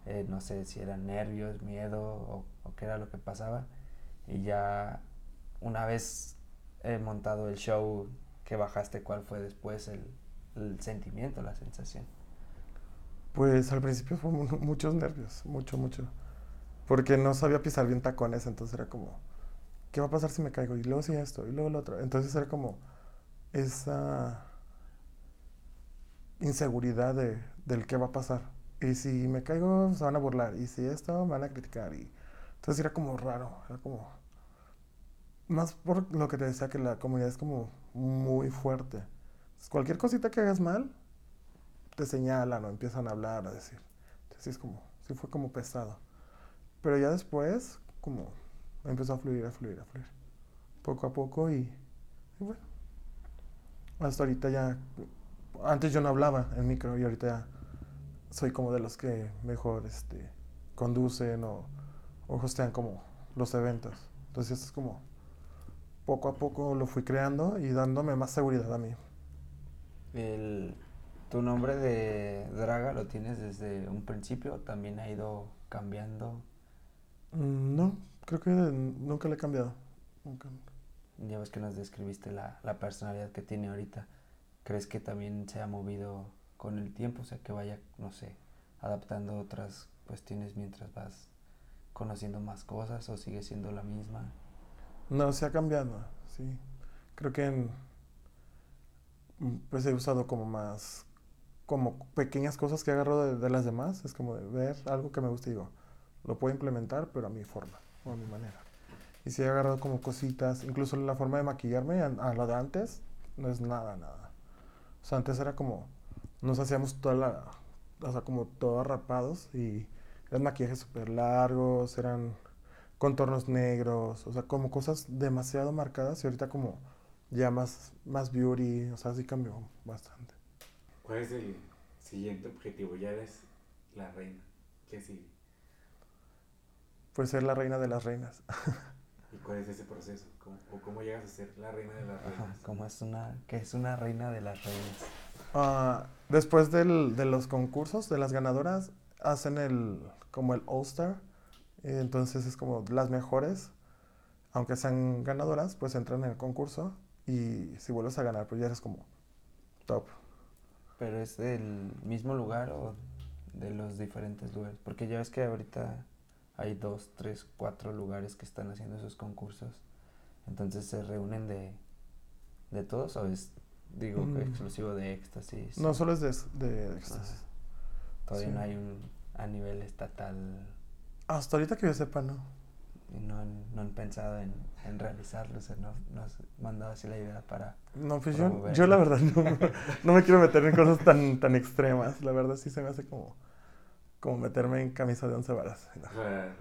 eh, no sé si eran nervios, miedo o, o qué era lo que pasaba, y ya una vez eh, montado el show que bajaste, ¿cuál fue después el, el sentimiento, la sensación? Pues al principio fue mu- muchos nervios, mucho, mucho. Porque no sabía pisar bien tacones, entonces era como, ¿qué va a pasar si me caigo? Y luego si esto, y luego lo otro. Entonces era como esa inseguridad de, del qué va a pasar. Y si me caigo, se van a burlar. Y si esto, me van a criticar. Y entonces era como raro, era como... Más por lo que te decía que la comunidad es como muy fuerte. Cualquier cosita que hagas mal, te señalan o empiezan a hablar, a decir. Entonces sí es como, sí fue como pesado. Pero ya después, como empezó a fluir, a fluir, a fluir. Poco a poco y, y bueno. Hasta ahorita ya, antes yo no hablaba en micro y ahorita ya soy como de los que mejor este, conducen o, o hostean como los eventos. Entonces es como, poco a poco lo fui creando y dándome más seguridad a mí. El, ¿Tu nombre de Draga lo tienes desde un principio? ¿También ha ido cambiando? Mm, No, creo que nunca le he cambiado. Nunca. Ya ves que nos describiste la, la personalidad que tiene ahorita. ¿Crees que también se ha movido con el tiempo? O sea, que vaya, no sé, adaptando otras cuestiones mientras vas conociendo más cosas o sigue siendo la misma. No, se ha cambiado, sí. Creo que en- pues he usado como más, como pequeñas cosas que agarro de, de las demás. Es como de ver algo que me gusta y digo, lo puedo implementar, pero a mi forma o a mi manera. Y sí he agarrado como cositas, incluso la forma de maquillarme a, a lo de antes, no es nada, nada. O sea, antes era como, nos hacíamos toda la, o sea, como todos rapados y eran maquillajes súper largos, eran contornos negros, o sea, como cosas demasiado marcadas y ahorita como ya más, más beauty, o sea, sí cambió bastante. ¿Cuál es el siguiente objetivo? Ya eres la reina. ¿Qué sigue? Pues ser la reina de las reinas. ¿Y cuál es ese proceso? ¿Cómo, o cómo llegas a ser la reina de las reinas? Ajá, como es una, que es una reina de las reinas. Ah, después del- de los concursos, de las ganadoras, hacen el, como el All Star. y entonces es como las mejores, aunque sean ganadoras, pues entran en el concurso y si vuelves a ganar, pues ya eres como top. Pero es del mismo lugar o de los diferentes lugares. Porque ya ves que ahorita hay dos, tres, cuatro lugares que están haciendo esos concursos. Entonces se reúnen de, de todos o es, digo, Mm. exclusivo de éxtasis. No solo es de, de éxtasis. Todavía sí. no hay un a nivel estatal. Hasta ahorita que yo sepa, no. Y no han, no han pensado en, en realizarlo. O sea, no, no has mandado así la idea para. No, pues yo, yo la verdad no, no me quiero meter en cosas tan, tan extremas. La verdad sí se me hace como, como meterme en camisa de once varas. no.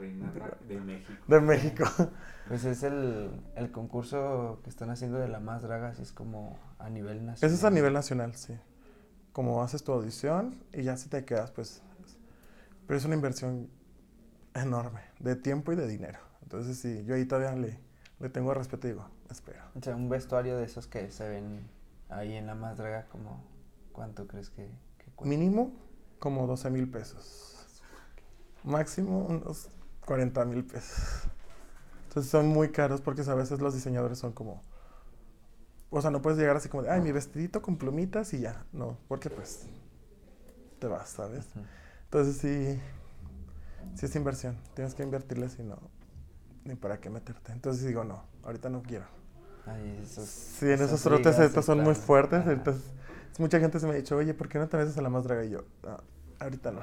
Reina ra- de México. De México. Pues es el, el concurso que están haciendo de la más draga, así es como a nivel nacional. Eso es a nivel nacional, sí. Como haces tu audición y ya si te quedas, pues... Pero es una inversión enorme, de tiempo y de dinero. Entonces sí, yo ahí todavía le, le tengo respeto y digo, espero. O sea, un vestuario de esos que se ven ahí en la más draga, como ¿cuánto crees que, que cuesta? Mínimo como 12 mil pesos. Máximo unos 40 mil pesos. Entonces son muy caros porque a veces los diseñadores son como... O sea, no puedes llegar así como de, ay, mi vestidito con plumitas y ya. No, porque pues te vas, ¿sabes? Entonces sí, sí es inversión. Tienes que invertirle si no, ni para qué meterte. Entonces digo, no, ahorita no quiero. Ay, esos, Sí, en esos trotes ahorita son muy están- fuertes. ahorita mucha gente se me ha dicho, oye, ¿por qué no te metes a la más draga? Y yo, "No, ahorita no.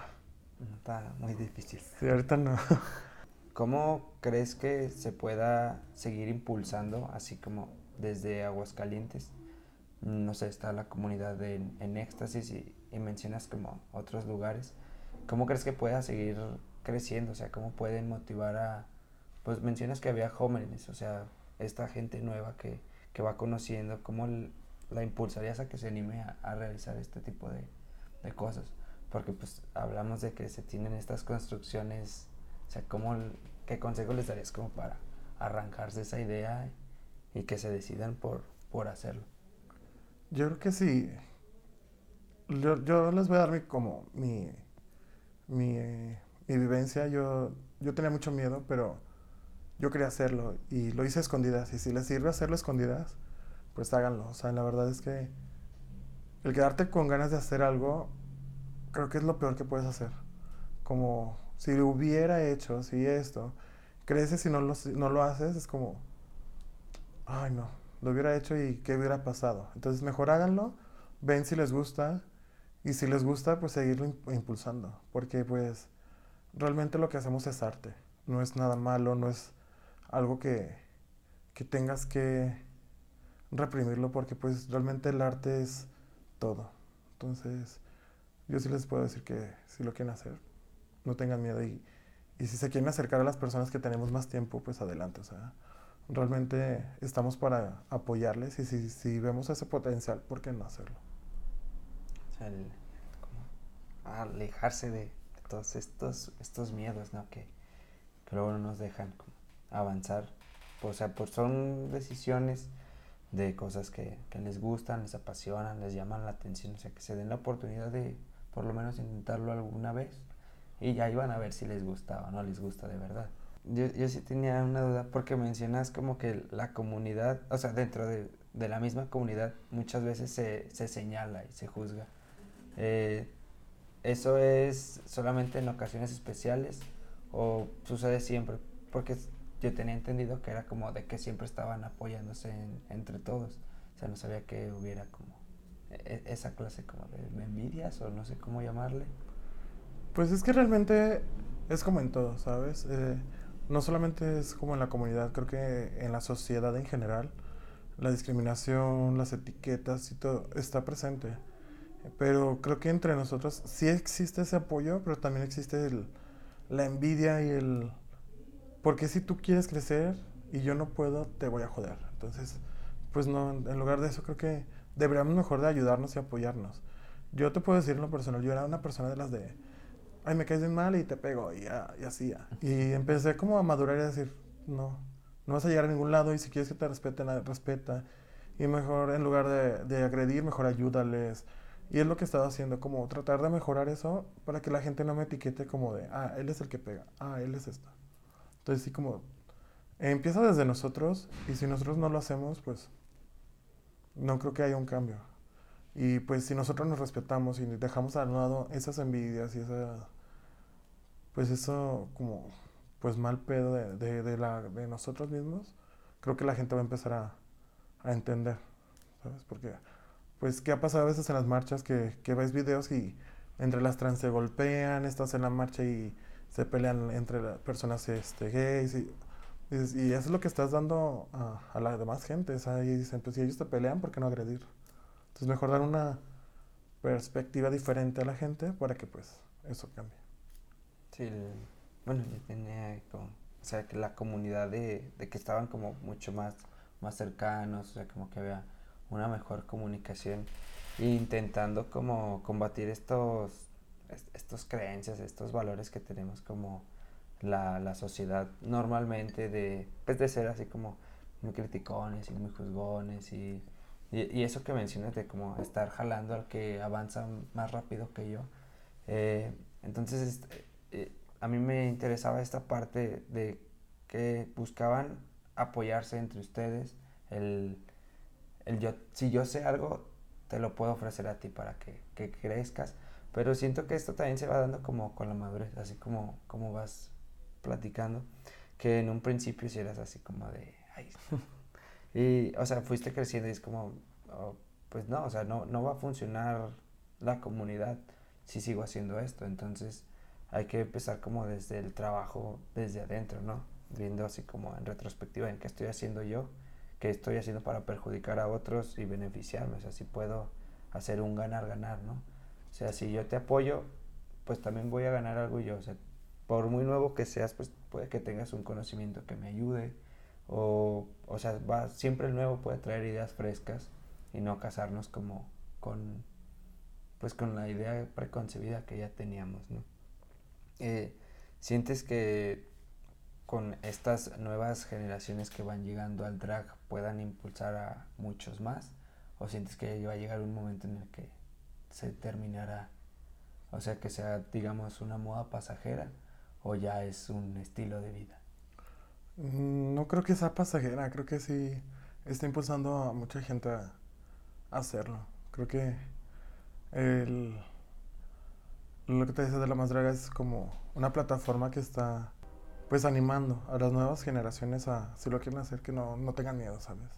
Está muy difícil. Sí, ahorita no. ¿Cómo crees que se pueda seguir impulsando, así como desde Aguascalientes? No sé, está la comunidad en, en éxtasis y, y mencionas como otros lugares. ¿Cómo crees que pueda seguir creciendo? O sea, ¿cómo pueden motivar a... Pues mencionas que había jóvenes, o sea, esta gente nueva que, que va conociendo, ¿cómo la impulsarías a que se anime a, realizar este tipo de, de cosas? Porque pues hablamos de que se tienen estas construcciones, sea, ¿cómo, ¿qué consejo les darías como para arrancarse esa idea y que se decidan por, por hacerlo? Yo creo que sí. Yo, yo les voy a dar mi, como mi, mi, mi vivencia. Yo, yo tenía mucho miedo, pero yo quería hacerlo y lo hice a escondidas. Y si les sirve hacerlo a escondidas, pues háganlo. O sea, la verdad es que el quedarte con ganas de hacer algo, creo que es lo peor que puedes hacer. Como si lo hubiera hecho, si esto, creces y no lo, no lo haces, es como, ay no, lo hubiera hecho y qué hubiera pasado. Entonces mejor háganlo, ven si les gusta y si les gusta pues seguirlo im- impulsando, porque pues realmente lo que hacemos es arte, no es nada malo, no es algo que, que tengas que reprimirlo porque pues realmente el arte es todo. Entonces yo sí les puedo decir que si lo quieren hacer, no tengan miedo y, y si se quieren acercar a las personas que tenemos más tiempo, pues adelante, o sea realmente estamos para apoyarles y si, si vemos ese potencial, ¿por qué no hacerlo? O sea, alejarse de, todos estos, estos miedos, ¿no? Que, que luego no nos dejan avanzar. O sea, pues son decisiones de cosas que, que les gustan, les apasionan, les llaman la atención. O sea, que se den la oportunidad de por lo menos intentarlo alguna vez. Y ya iban a ver si les gustaba o no les gusta de verdad. Yo, yo sí tenía una duda porque mencionas como que la comunidad, o sea, dentro de, de la misma comunidad muchas veces se, se señala y se juzga. Eh, ¿Eso es solamente en ocasiones especiales o sucede siempre? Porque yo tenía entendido que era como de que siempre estaban apoyándose en- entre todos. O sea, no sabía que hubiera como e- e- esa clase como de, envidias o no sé cómo llamarle. Pues es que realmente es como en todo, ¿sabes? Eh, no solamente es como en la comunidad, creo que en la sociedad en general, la discriminación, las etiquetas y todo está presente. Pero creo que entre nosotros sí existe ese apoyo, pero también existe la envidia y el, porque si tú quieres crecer y yo no puedo, te voy a joder. Entonces, pues no, en lugar de eso creo que deberíamos mejor de ayudarnos y apoyarnos. Yo te puedo decir lo personal, yo era una persona de las de, ay, me caes bien mal y te pego y, y así. Y empecé como a madurar y a decir, no, no vas a llegar a ningún lado y si quieres que te respeten, respeta. Y mejor, en lugar de, de agredir, mejor ayúdales. Y es lo que he estado haciendo, como tratar de mejorar eso para que la gente no me etiquete como de, ah, él es el que pega, ah, él es esto. Entonces sí como, empieza desde nosotros y si nosotros no lo hacemos, pues no creo que haya un cambio. Y pues si nosotros nos respetamos y dejamos al lado esas envidias y esa, pues eso como, pues mal pedo de, de, de, nosotros mismos, creo que la gente va a empezar a, a entender, ¿sabes? Porque pues, ¿qué ha pasado a veces en las marchas? Que, que ves videos y entre las trans se golpean, estás en la marcha y se pelean entre las personas este, gays y, y, eso es lo que estás dando a, a la demás gente. Y dicen, pues si ellos te pelean, ¿por qué no agredir? Entonces mejor dar una perspectiva diferente a la gente para que pues eso cambie. Sí, bueno, yo tenía como, o sea, que la comunidad de, de que estaban como mucho más, más cercanos, o sea, como que había una mejor comunicación e intentando como combatir estos, estos creencias, estos valores que tenemos como la, la sociedad normalmente de, pues de ser así como muy criticones y muy juzgones y, y, eso que mencionas de como estar jalando al que avanza más rápido que yo. Eh, entonces este, eh, a mí me interesaba esta parte de que buscaban apoyarse entre ustedes, el, yo, si yo sé algo, te lo puedo ofrecer a ti para que, que, crezcas. Pero siento que esto también se va dando como con la madurez, así como, como vas platicando, que en un principio si eras así como de, ay, y, o sea, fuiste creciendo y es como, oh, pues no, o sea, no, no va a funcionar la comunidad si sigo haciendo esto, entonces hay que empezar como desde el trabajo, desde adentro, ¿no? Viendo así como en retrospectiva en qué estoy haciendo yo que estoy haciendo para perjudicar a otros y beneficiarme. O sea, si puedo hacer un ganar-ganar, ¿no? O sea, si yo te apoyo, pues también voy a ganar algo yo. O sea, por muy nuevo que seas, pues puede que tengas un conocimiento que me ayude. O, o sea, va, siempre el nuevo puede traer ideas frescas y no casarnos como con, pues con la idea preconcebida que ya teníamos, ¿no? Eh, ¿Sientes que con estas nuevas generaciones que van llegando al drag puedan impulsar a muchos más? ¿O sientes que va a llegar un momento en el que se terminará? O sea, que sea, digamos, una moda pasajera o ya es un estilo de vida? Mm, no creo que sea pasajera, creo que sí está impulsando a mucha gente a hacerlo. Creo que el, lo que te dice de la más draga es como una plataforma que está pues animando a las nuevas generaciones a, si lo quieren hacer, que no, no tengan miedo, ¿sabes?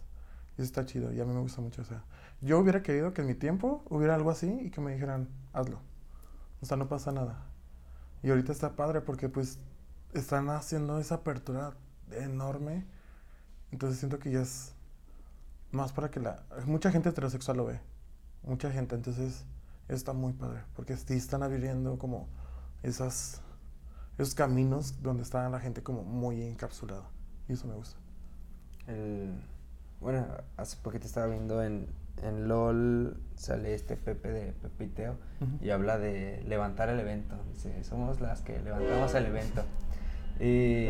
Eso está chido y a mí me gusta mucho. O sea, yo hubiera querido que en mi tiempo hubiera algo así y que me dijeran, hazlo. O sea, no pasa nada. Y ahorita está padre porque pues están haciendo esa apertura enorme. Entonces siento que ya es más para que la... Mucha gente heterosexual lo ve. Mucha gente. Entonces está muy padre. Porque sí están abriendo como esas esos caminos donde está la gente como muy encapsulada. Y eso me gusta. El, bueno, hace poquito estaba viendo en, en LOL, sale este Pepe de Pepiteo y habla de levantar el evento. Dice, somos las que levantamos el evento. Y,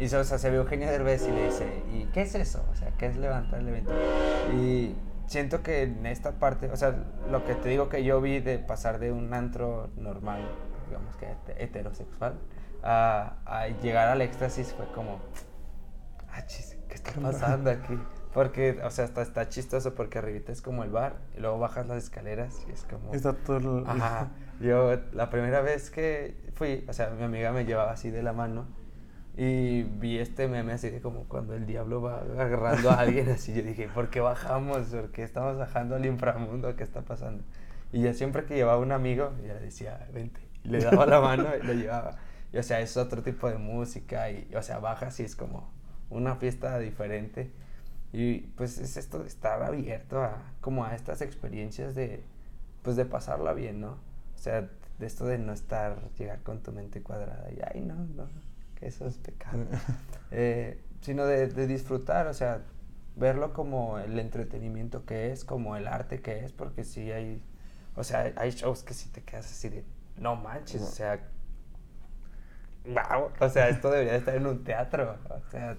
y o sea, se ve Eugenio Derbez y le dice, ¿y qué es eso? O sea, ¿qué es levantar el evento? Y siento que en esta parte, o sea, lo que te digo que yo vi de pasar de un antro normal, digamos que heterosexual, a, llegar al éxtasis fue como, ah, ¿qué está pasando aquí? Porque, o sea, está, está chistoso porque arribita es como el bar y luego bajas las escaleras y es como... Está todo Ajá. Yo, la primera vez que fui, o sea, mi amiga me llevaba así de la mano y vi este meme así de como cuando el diablo va agarrando a alguien así. Yo dije, ¿por qué bajamos? ¿Por qué estamos bajando al inframundo? ¿Qué está pasando? Y ya siempre que llevaba un amigo, ya decía, vente. Y le daba la mano y lo llevaba o sea, es otro tipo de música y, o sea, bajas y es como una fiesta diferente. Y pues es esto de estar abierto a, como a estas experiencias de, pues de pasarla bien, ¿no? O sea, de esto de no estar, llegar con tu mente cuadrada y, ay, no, no, que eso es pecado. Eh, sino de, de disfrutar, o sea, verlo como el entretenimiento que es, como el arte que es, porque sí hay, o sea, hay shows que sí te quedas así de, no manches, o sea, wow, o sea, esto debería estar en un teatro, o sea,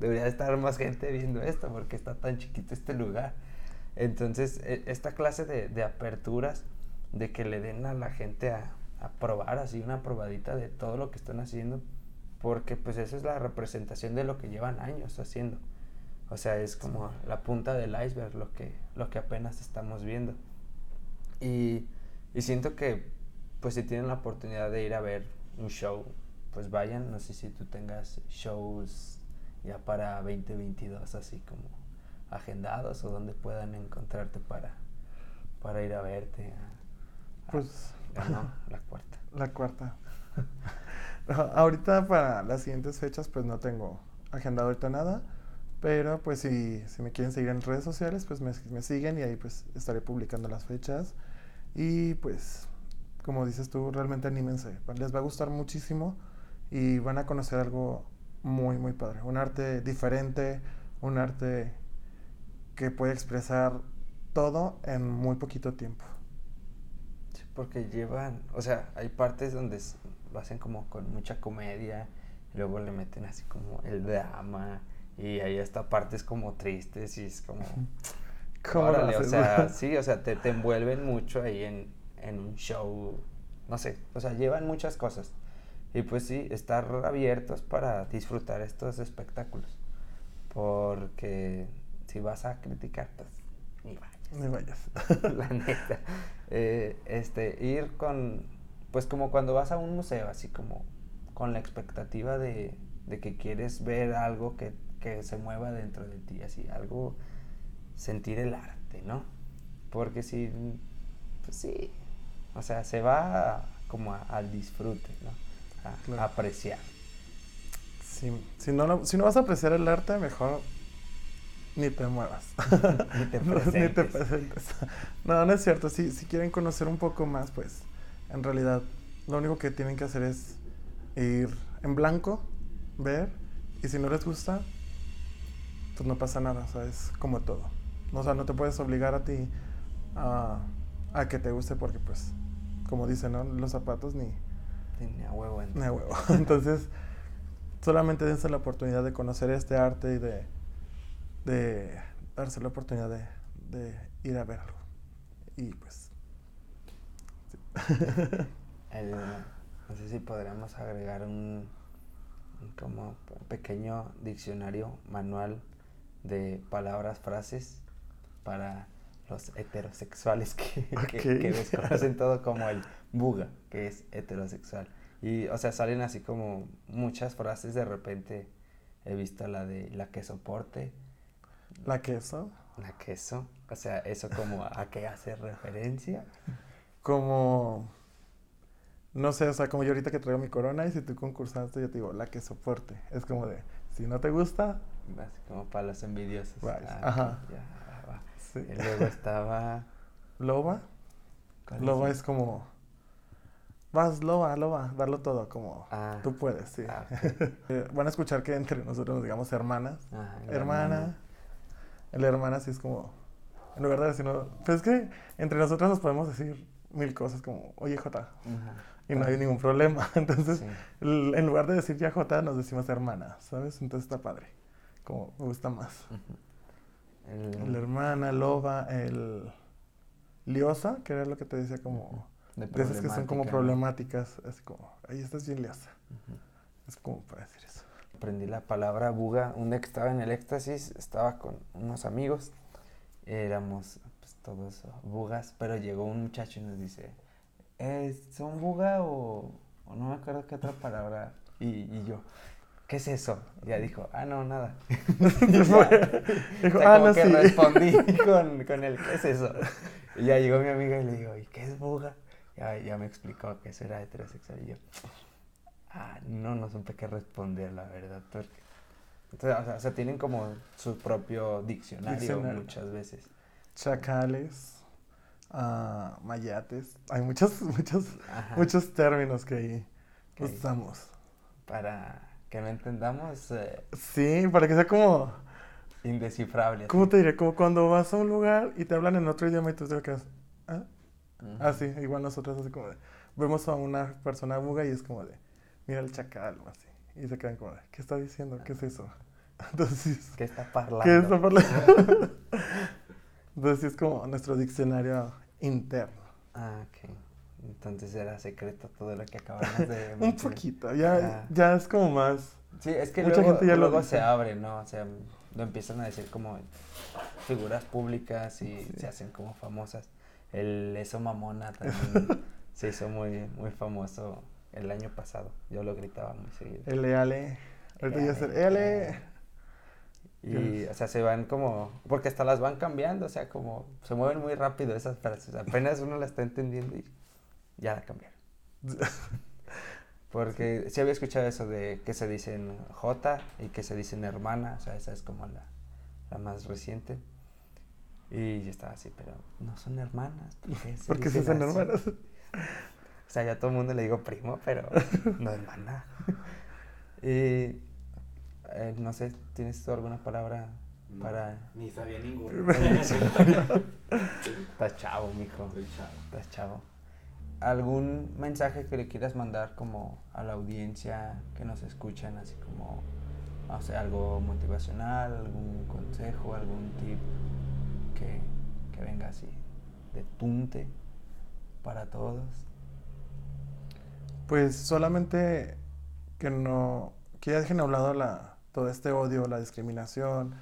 debería estar más gente viendo esto porque está tan chiquito este lugar. Entonces, e, esta clase de, de aperturas, de que le den a la gente a, a probar así una probadita de todo lo que están haciendo, porque pues esa es la representación de lo que llevan años haciendo. O sea, es como la punta del iceberg lo que, lo que apenas estamos viendo. Y, y siento que, pues si tienen la oportunidad de ir a ver un show, pues vayan. No sé si tú tengas shows ya para 2022 así como agendados o donde puedan encontrarte para, para ir a verte. a- a- Pues- no, la cuarta. La cuarta. ahorita para las siguientes fechas pues no tengo agendado ahorita nada, pero pues si, si me quieren seguir en redes sociales pues me, me siguen y ahí pues estaré publicando las fechas y pues como dices tú realmente anímense, les va a gustar muchísimo y van a conocer algo muy muy padre, un arte diferente, un arte que puede expresar todo en muy poquito tiempo. Sí, porque llevan, o sea, hay partes donde lo hacen como con mucha comedia, y luego le meten así como el drama, y hay hasta partes como tristes, y es como, ¿Cómo lo órale, o sea, sí, o sea, te, te envuelven mucho ahí en, en un show, no sé, o sea, llevan muchas cosas. Y pues sí, estar abiertos para disfrutar estos espectáculos, porque si vas a criticar, pues ni vayas. Ni vayas. la neta. Eh, este, ir con, pues como cuando vas a un museo, así como con la expectativa de, de que quieres ver algo que, que se mueva dentro de ti, así, algo, sentir el arte, ¿no? Porque si, pues sí, o sea, se va como a- al disfrute, ¿no? A, Claro. a apreciar. Si, si, no, lo- si no vas a apreciar el arte, mejor ni te muevas. Ni te ni te presentes. presentes. No, no es cierto. Si, si quieren conocer un poco más, pues en realidad lo único que tienen que hacer es ir en blanco, ver, y si no les gusta, pues no pasa nada. O sea, es como todo. O sea, no te puedes obligar a ti a, a que te guste porque, pues, como dicen, ¿no? Los zapatos ni, Ni a huevo ni a huevo. Entonces, solamente dense la oportunidad de conocer este arte y de, de darse la oportunidad de, de ir a ver algo. Y pues, sí. El- no sé si podríamos agregar un, un como pe- pequeño diccionario manual de palabras, frases para los heterosexuales que, que- que desconocen todo como el buga, que es heterosexual. Y, o sea, salen así como muchas frases, de repente he visto la de la que soporte, la queso, la queso, o sea, eso como a qué hace referencia. como, no sé, o sea, como yo ahorita que traigo mi corona y si tú concursaste, yo te digo, la que soporte. Es como de, si no te gusta, Así como para los envidiosos. Ah, ajá. ya. Sí. Y luego estaba. Loba, ¿cuál loba es? es como, vas, loba, loba, darlo todo, como, Ah. tú puedes, sí. Ah, Eh, Van a escuchar que entre nosotros nos digamos hermanas. Ajá, la hermana. La hermana sí es como. En lugar de decirnos. Pues es que entre nosotros nos podemos decir mil cosas como, oye Jota. Y no hay ningún problema. Entonces, Sí. en lugar de decir ya Jota, nos decimos hermana, ¿sabes? Entonces está padre. Como me gusta más. Ujú. El- La hermana, loba, el. Liosa, que era lo que te decía como. de De esas que son como problemática, problemáticas. Así como, ahí estás bien liosa. ¿no? Ujú. Es como para decir eso. Aprendí la palabra buga. Un día que estaba en el éxtasis, estaba con unos amigos. Éramos pues, todos bugas, pero llegó un muchacho y nos dice: "Eh, ¿Son buga o, o no me acuerdo qué otra palabra? Y, y yo, ¿qué es eso? Ya dijo: Ah, no, nada. Dijo, O sea, ah, como no, que sí. respondí con, con el ¿qué es eso? Y ya llegó mi amiga y le digo, ¿y qué es buga? Ya, ya me explicó que eso era heterosexual y yo, ah, no, no supe qué responder, la verdad. Porque... Entonces, o sea, o sea, tienen como su propio diccionario, Diccionario. muchas veces. chacales, ah, mayates. Hay muchos, muchos, Ajá. muchos términos que ahí Ok. usamos. para que no entendamos, eh, Sí, para que sea como, indescifrable. ¿cómo te diré? Como cuando vas a un lugar y te hablan en otro idioma y tú te quedas, ¿ah? Ujú. Ah, sí, igual nosotros así como de, vemos a una persona buga y es como de, mira el chacal o así. Y se quedan como de, ¿qué está diciendo? ¿Qué es eso? Entonces, ¿Qué está parlando? ¿qué está hablando? Entonces es como nuestro diccionario interno. Ah, ok. Entonces era secreto todo lo que acabamos de Un poquito, ya, Ah. ya es como más... Sí, es que Mucha luego, gente ya lo luego dice. se abre, ¿no? O sea, lo empiezan a decir como figuras públicas y Sí. se hacen como famosas. El eso mamona también se hizo muy, muy famoso el año pasado. Yo lo gritaba muy seguido. Ele, ale. Ahorita ya es el Ele, ele. Y, o sea, se van como, porque hasta las van cambiando, o sea, como se mueven muy rápido esas frases. Apenas uno la está entendiendo y ya la cambiaron. Porque sí había escuchado eso de que se dicen J y que se dicen hermana, o sea, esa es como la, la más reciente. Y yo estaba así, pero no son hermanas. ¿Por qué se, hacen así? hermanas. O sea, yo a todo el mundo le digo primo, pero no hermana. y eh, no sé, ¿tienes tú alguna palabra No, para...? Ni sabía ninguno. Estás chavo, mijo. Estás chavo. ¿Algún mensaje que le quieras mandar como a la audiencia que nos escuchan, así como, no sé, algo motivacional, algún consejo, algún tip que, que venga así de tunte para todos? Pues solamente que no, que ya dejen a un lado la, todo este odio, la discriminación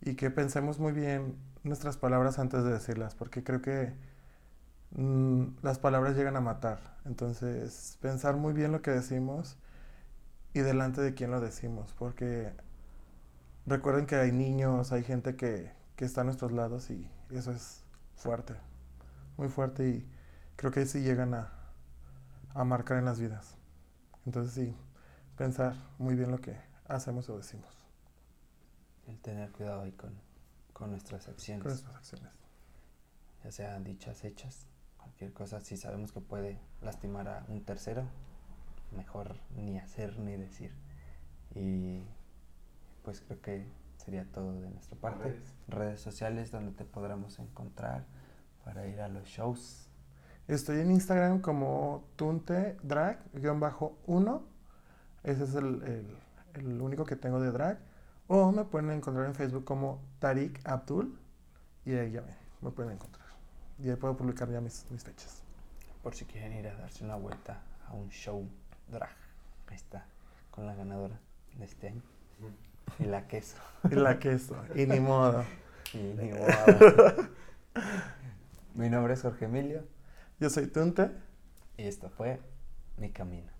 y que pensemos muy bien nuestras palabras antes de decirlas, porque creo que mm, las palabras llegan a matar. Entonces, pensar muy bien lo que decimos y delante de quién lo decimos, porque recuerden que hay niños, hay gente que, que está a nuestros lados y eso es fuerte, muy fuerte y creo que sí llegan a, a marcar en las vidas. Entonces sí, pensar muy bien lo que hacemos o decimos El tener cuidado ahí con, con nuestras acciones. con nuestras acciones. ya sean dichas, hechas, cualquier cosa, si sabemos que puede lastimar a un tercero, mejor ni hacer ni decir. Y pues creo que sería todo de nuestra parte. Redes. Redes sociales donde te podremos encontrar para ir a los shows. Estoy en Instagram como tuntedrag-1. Ese es el, el- el único que tengo de drag. O me pueden encontrar en Facebook como Tarik Abdul. Y ahí ya me, me pueden encontrar. Y ahí puedo publicar ya mis, mis fechas. Por si quieren ir a darse una vuelta a un show drag. Ahí está, con la ganadora de este año. Y la queso. Y la queso. y ni modo. Y ni modo. Mi nombre es Jorge Emilio Yo soy Tunte. y esto fue Mi Camino.